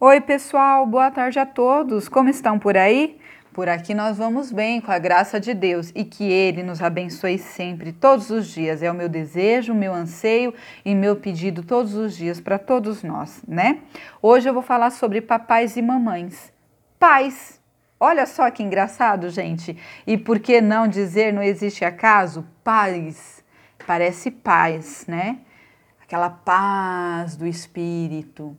Oi, pessoal, boa tarde a todos. Como estão por aí? Por aqui nós vamos bem, com a graça de Deus, e que Ele nos abençoe sempre, todos os dias. É o meu desejo, o meu anseio e meu pedido todos os dias para todos nós, né? Hoje eu vou falar sobre papais e mamães. Pais, olha só que engraçado, gente. E por que não dizer não existe acaso? Pais, parece paz, né? Aquela paz do espírito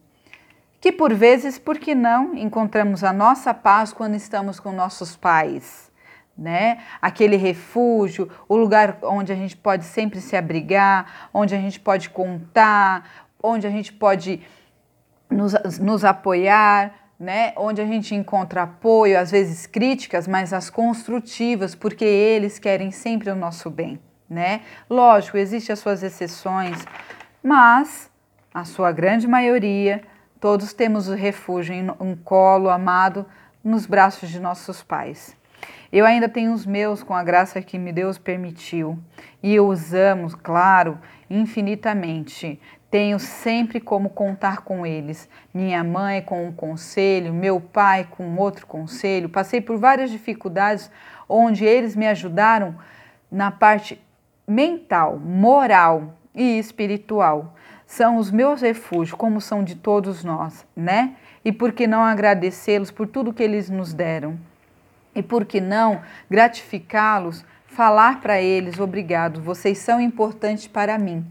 que por vezes, por que não, encontramos a nossa paz quando estamos com nossos pais, né? Aquele refúgio, o lugar onde a gente pode sempre se abrigar, onde a gente pode contar, onde a gente pode nos, nos apoiar, né? Onde a gente encontra apoio, às vezes críticas, mas as construtivas, porque eles querem sempre o nosso bem, né? Lógico, existem as suas exceções, mas a sua grande maioria Todos temos o refúgio em um colo amado nos braços de nossos pais. Eu ainda tenho os meus com a graça que me Deus permitiu e os amo, claro, infinitamente. Tenho sempre como contar com eles. Minha mãe com um conselho, meu pai com outro conselho. Passei por várias dificuldades onde eles me ajudaram na parte mental, moral e espiritual são os meus refúgios, como são de todos nós, né? E por que não agradecê-los por tudo que eles nos deram? E por que não gratificá-los, falar para eles: obrigado, vocês são importantes para mim.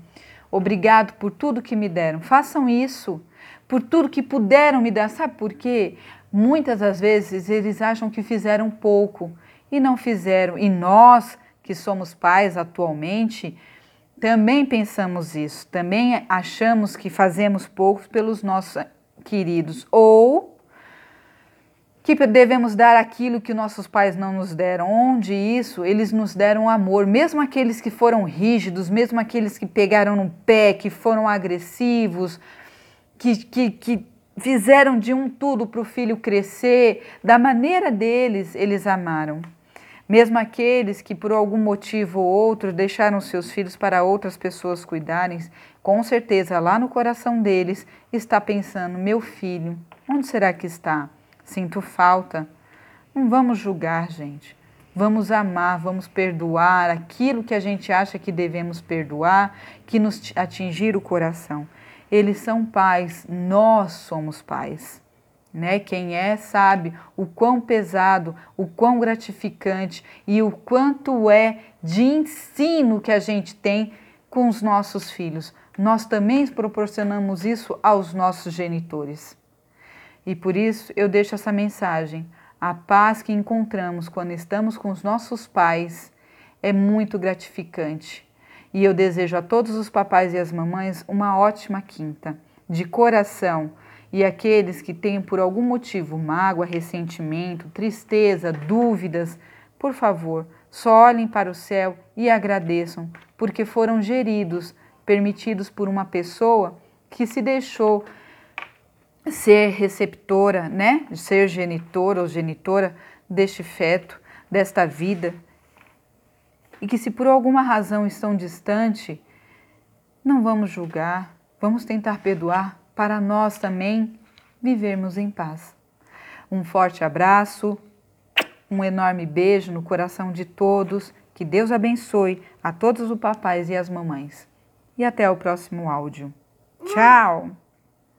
Obrigado por tudo que me deram. Façam isso, por tudo que puderam me dar. Sabe por quê? Muitas das vezes eles acham que fizeram pouco e não fizeram. E nós, que somos pais atualmente, também pensamos isso, também achamos que fazemos pouco pelos nossos queridos ou que devemos dar aquilo que nossos pais não nos deram. Onde isso, eles nos deram amor, mesmo aqueles que foram rígidos, mesmo aqueles que pegaram no pé, que foram agressivos, que, que, que fizeram de um tudo para o filho crescer, da maneira deles, eles amaram. Mesmo aqueles que por algum motivo ou outro deixaram seus filhos para outras pessoas cuidarem, com certeza lá no coração deles está pensando: meu filho, onde será que está? Sinto falta. Não vamos julgar, gente. Vamos amar, vamos perdoar aquilo que a gente acha que devemos perdoar, que nos atingir o coração. Eles são pais, nós somos pais. Né? Quem é sabe o quão pesado, o quão gratificante e o quanto é de ensino que a gente tem com os nossos filhos. Nós também proporcionamos isso aos nossos genitores. E por isso eu deixo essa mensagem. A paz que encontramos quando estamos com os nossos pais é muito gratificante. E eu desejo a todos os papais e as mamães uma ótima quinta. De coração, e aqueles que têm por algum motivo mágoa, ressentimento, tristeza, dúvidas, por favor, só olhem para o céu e agradeçam, porque foram geridos, permitidos por uma pessoa que se deixou ser receptora, né, ser genitor ou genitora deste feto, desta vida, e que se por alguma razão estão distante, não vamos julgar, vamos tentar perdoar, para nós também vivermos em paz. Um forte abraço, um enorme beijo no coração de todos. Que Deus abençoe a todos os papais e as mamães. E até o próximo áudio. Tchau!